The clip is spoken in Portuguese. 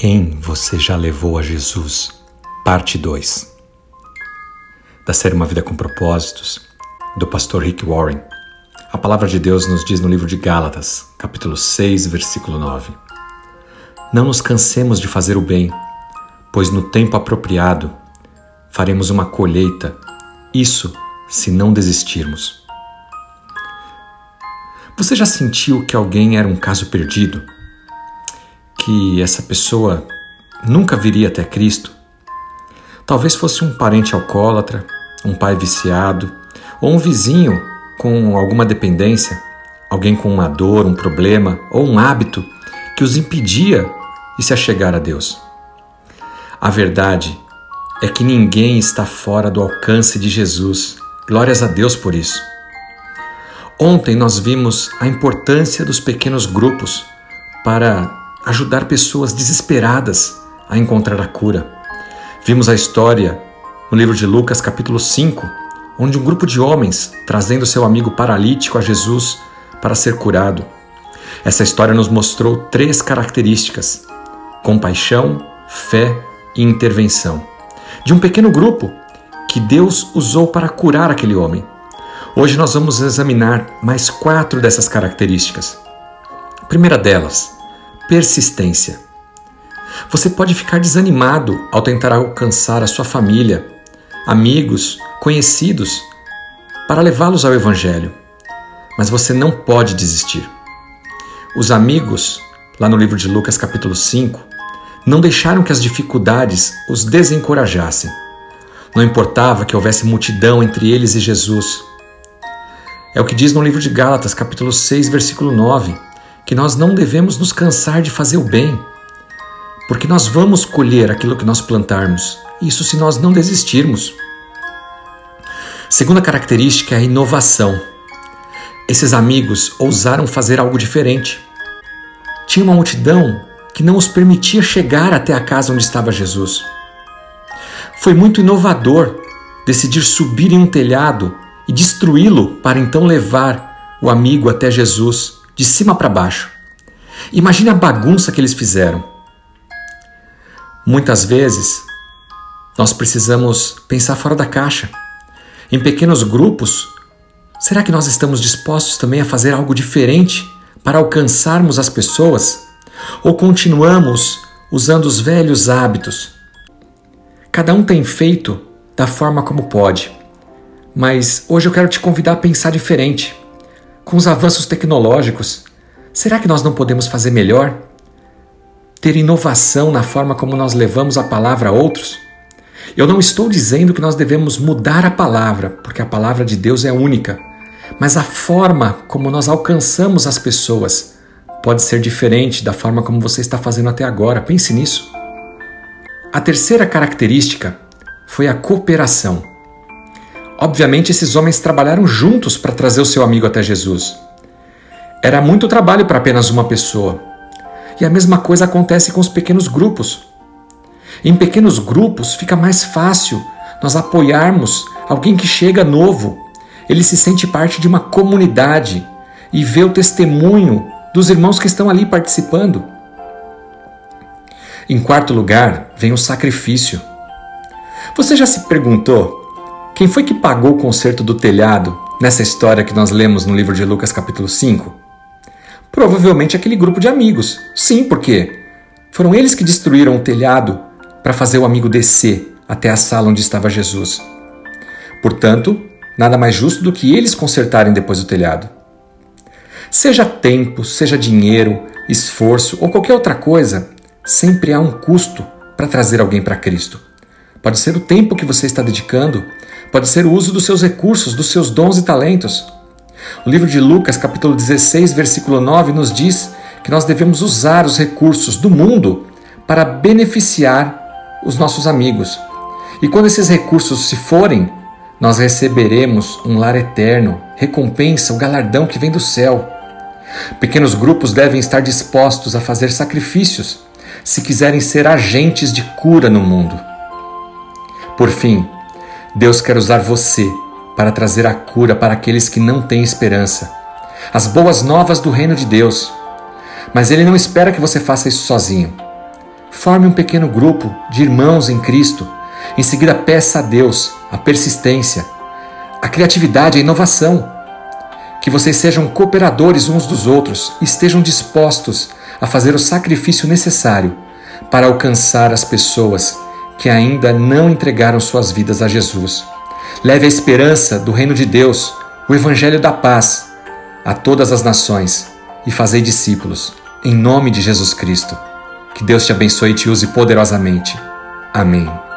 Quem você já levou a Jesus? Parte 2 Da série Uma Vida com Propósitos, do pastor Rick Warren. A palavra de Deus nos diz no livro de Gálatas, capítulo 6, versículo 9: Não nos cansemos de fazer o bem, pois no tempo apropriado faremos uma colheita, isso se não desistirmos. Você já sentiu que alguém era um caso perdido? Que essa pessoa nunca viria até Cristo. Talvez fosse um parente alcoólatra, um pai viciado, ou um vizinho com alguma dependência, alguém com uma dor, um problema ou um hábito que os impedia de se achegar a Deus. A verdade é que ninguém está fora do alcance de Jesus. Glórias a Deus por isso. Ontem nós vimos a importância dos pequenos grupos para ajudar pessoas desesperadas a encontrar a cura. Vimos a história no livro de Lucas, capítulo 5, onde um grupo de homens trazendo seu amigo paralítico a Jesus para ser curado. Essa história nos mostrou três características: compaixão, fé e intervenção. De um pequeno grupo que Deus usou para curar aquele homem. Hoje nós vamos examinar mais quatro dessas características. A primeira delas, persistência. Você pode ficar desanimado ao tentar alcançar a sua família, amigos, conhecidos, para levá-los ao Evangelho, mas você não pode desistir. Os amigos, lá no livro de Lucas, capítulo 5, não deixaram que as dificuldades os desencorajassem. Não importava que houvesse multidão entre eles e Jesus. É o que diz no livro de Gálatas, capítulo 6, versículo 9 que nós não devemos nos cansar de fazer o bem, porque nós vamos colher aquilo que nós plantarmos, isso se nós não desistirmos. Segunda característica é a inovação. Esses amigos ousaram fazer algo diferente. Tinha uma multidão que não os permitia chegar até a casa onde estava Jesus. Foi muito inovador decidir subir em um telhado e destruí-lo para então levar o amigo até Jesus de cima para baixo. Imagine a bagunça que eles fizeram. Muitas vezes, nós precisamos pensar fora da caixa. Em pequenos grupos, será que nós estamos dispostos também a fazer algo diferente para alcançarmos as pessoas? Ou continuamos usando os velhos hábitos? Cada um tem feito da forma como pode, mas hoje eu quero te convidar a pensar diferente. Com os avanços tecnológicos, será que nós não podemos fazer melhor? Ter inovação na forma como nós levamos a palavra a outros? Eu não estou dizendo que nós devemos mudar a palavra, porque a palavra de Deus é única, mas a forma como nós alcançamos as pessoas pode ser diferente da forma como você está fazendo até agora. Pense nisso. A terceira característica foi a cooperação. Obviamente, esses homens trabalharam juntos para trazer o seu amigo até Jesus. Era muito trabalho para apenas uma pessoa. E a mesma coisa acontece com os pequenos grupos. Em pequenos grupos fica mais fácil nós apoiarmos alguém que chega novo. Ele se sente parte de uma comunidade e vê o testemunho dos irmãos que estão ali participando. Em quarto lugar, vem o sacrifício. Você já se perguntou quem foi que pagou o conserto do telhado nessa história que nós lemos no livro de Lucas, capítulo 5? Provavelmente aquele grupo de amigos. Sim, porque foram eles que destruíram o telhado para fazer o amigo descer até a sala onde estava Jesus. Portanto, nada mais justo do que eles consertarem depois o telhado. Seja tempo, seja dinheiro, esforço ou qualquer outra coisa, sempre há um custo para trazer alguém para Cristo. Pode ser o tempo que você está dedicando, pode ser o uso dos seus recursos, dos seus dons e talentos. O livro de Lucas, capítulo 16, versículo 9, nos diz que nós devemos usar os recursos do mundo para beneficiar os nossos amigos. E quando esses recursos se forem, nós receberemos um lar eterno, recompensa, o galardão que vem do céu. Pequenos grupos devem estar dispostos a fazer sacrifícios se quiserem ser agentes de cura no mundo. Por fim, Deus quer usar você para trazer a cura para aqueles que não têm esperança, as boas novas do reino de Deus. Mas Ele não espera que você faça isso sozinho. Forme um pequeno grupo de irmãos em Cristo. Em seguida, peça a Deus a persistência, a criatividade, a inovação. Que vocês sejam cooperadores uns dos outros e estejam dispostos a fazer o sacrifício necessário para alcançar as pessoas que ainda não entregaram suas vidas a Jesus. Leve a esperança do reino de Deus, o evangelho da paz, a todas as nações e fazei discípulos, em nome de Jesus Cristo. Que Deus te abençoe e te use poderosamente. Amém.